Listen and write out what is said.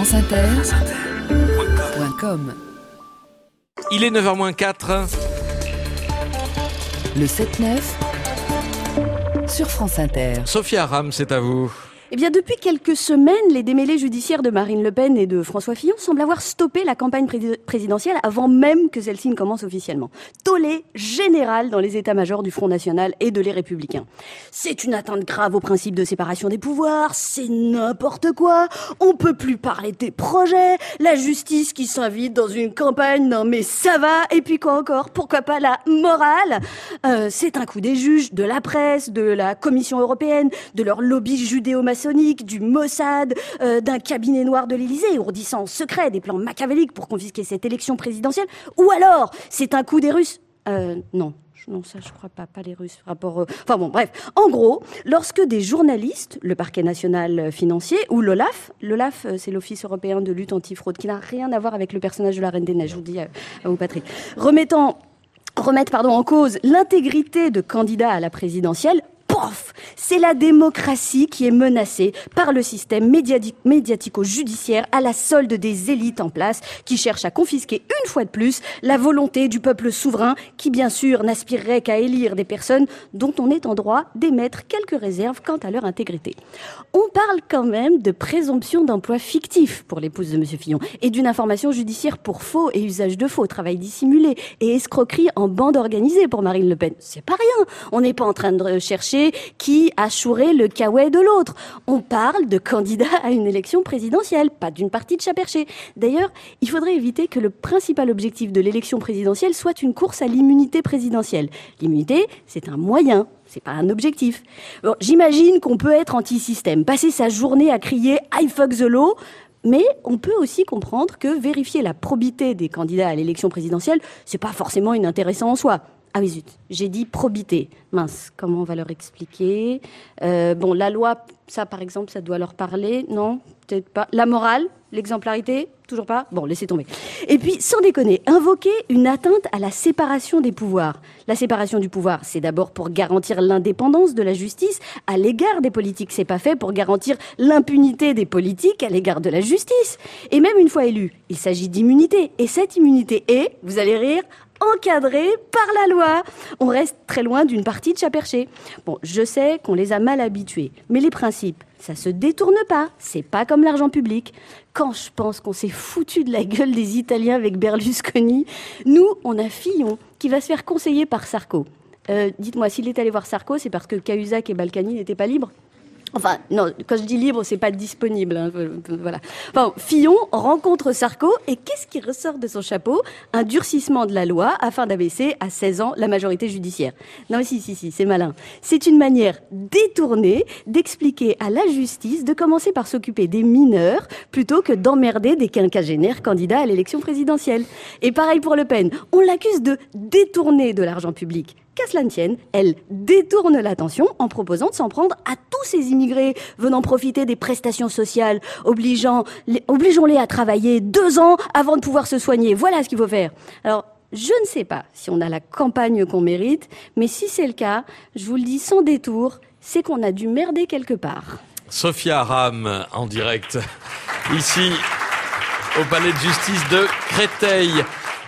franceinter.com Il est 9h04. Le 7-9 sur France Inter. Sophia Ram, c'est à vous. Eh bien, depuis quelques semaines, les démêlés judiciaires de Marine Le Pen et de François Fillon semblent avoir stoppé la campagne présidentielle avant même que celle-ci ne commence officiellement. Tollé général dans les états-majors du Front National et de les Républicains. C'est une atteinte grave au principe de séparation des pouvoirs, c'est n'importe quoi, on peut plus parler des projets, la justice qui s'invite dans une campagne, non mais ça va, et puis quoi encore, pourquoi pas la morale? Euh, C'est un coup des juges, de la presse, de la Commission européenne, de leur lobby du Mossad, euh, d'un cabinet noir de l'Élysée, ourdissant en secret des plans machiavéliques pour confisquer cette élection présidentielle Ou alors, c'est un coup des Russes euh, Non. Non, ça, je crois pas, pas les Russes. Rapport, enfin bon, bref. En gros, lorsque des journalistes, le Parquet national financier ou l'OLAF, l'OLAF, euh, c'est l'Office européen de lutte anti-fraude, qui n'a rien à voir avec le personnage de la Reine des Neiges, je vous dis à vous, Patrick, remettant remettre pardon, en cause l'intégrité de candidats à la présidentielle, c'est la démocratie qui est menacée par le système médiatico-judiciaire à la solde des élites en place qui cherchent à confisquer une fois de plus la volonté du peuple souverain qui bien sûr n'aspirerait qu'à élire des personnes dont on est en droit d'émettre quelques réserves quant à leur intégrité. On parle quand même de présomption d'emploi fictif pour l'épouse de M. Fillon et d'une information judiciaire pour faux et usage de faux, travail dissimulé et escroquerie en bande organisée pour Marine Le Pen. C'est pas rien. On n'est pas en train de chercher qui a chouré le caouet de l'autre. On parle de candidats à une élection présidentielle, pas d'une partie de chat perché. D'ailleurs, il faudrait éviter que le principal objectif de l'élection présidentielle soit une course à l'immunité présidentielle. L'immunité, c'est un moyen, c'est pas un objectif. J'imagine qu'on peut être anti-système, passer sa journée à crier I fuck the law, mais on peut aussi comprendre que vérifier la probité des candidats à l'élection présidentielle, c'est pas forcément inintéressant en soi. Ah oui, zut, j'ai dit probité. Mince, comment on va leur expliquer? Euh, Bon, la loi, ça par exemple, ça doit leur parler, non Peut-être pas. La morale, l'exemplarité, toujours pas Bon, laissez tomber. Et puis, sans déconner, invoquer une atteinte à la séparation des pouvoirs. La séparation du pouvoir, c'est d'abord pour garantir l'indépendance de la justice à l'égard des politiques. C'est pas fait pour garantir l'impunité des politiques à l'égard de la justice. Et même une fois élus, il s'agit d'immunité. Et cette immunité est, vous allez rire, encadré par la loi. On reste très loin d'une partie de chat perché. Bon, je sais qu'on les a mal habitués, mais les principes, ça se détourne pas. C'est pas comme l'argent public. Quand je pense qu'on s'est foutu de la gueule des Italiens avec Berlusconi, nous, on a Fillon qui va se faire conseiller par Sarko. Euh, dites-moi, s'il est allé voir Sarko, c'est parce que Cahuzac et Balkany n'étaient pas libres? Enfin, non, quand je dis libre, c'est pas disponible. Hein, voilà. Enfin, Fillon rencontre Sarko et qu'est-ce qui ressort de son chapeau? Un durcissement de la loi afin d'abaisser à 16 ans la majorité judiciaire. Non, mais si, si, si, c'est malin. C'est une manière détournée d'expliquer à la justice de commencer par s'occuper des mineurs plutôt que d'emmerder des quinquagénaires candidats à l'élection présidentielle. Et pareil pour Le Pen. On l'accuse de détourner de l'argent public qu'à cela ne tienne, elle détourne l'attention en proposant de s'en prendre à tous ces immigrés venant profiter des prestations sociales, obligeons-les à travailler deux ans avant de pouvoir se soigner. Voilà ce qu'il faut faire. Alors, je ne sais pas si on a la campagne qu'on mérite, mais si c'est le cas, je vous le dis sans détour, c'est qu'on a dû merder quelque part. Sophia Ram en direct, ici au palais de justice de Créteil.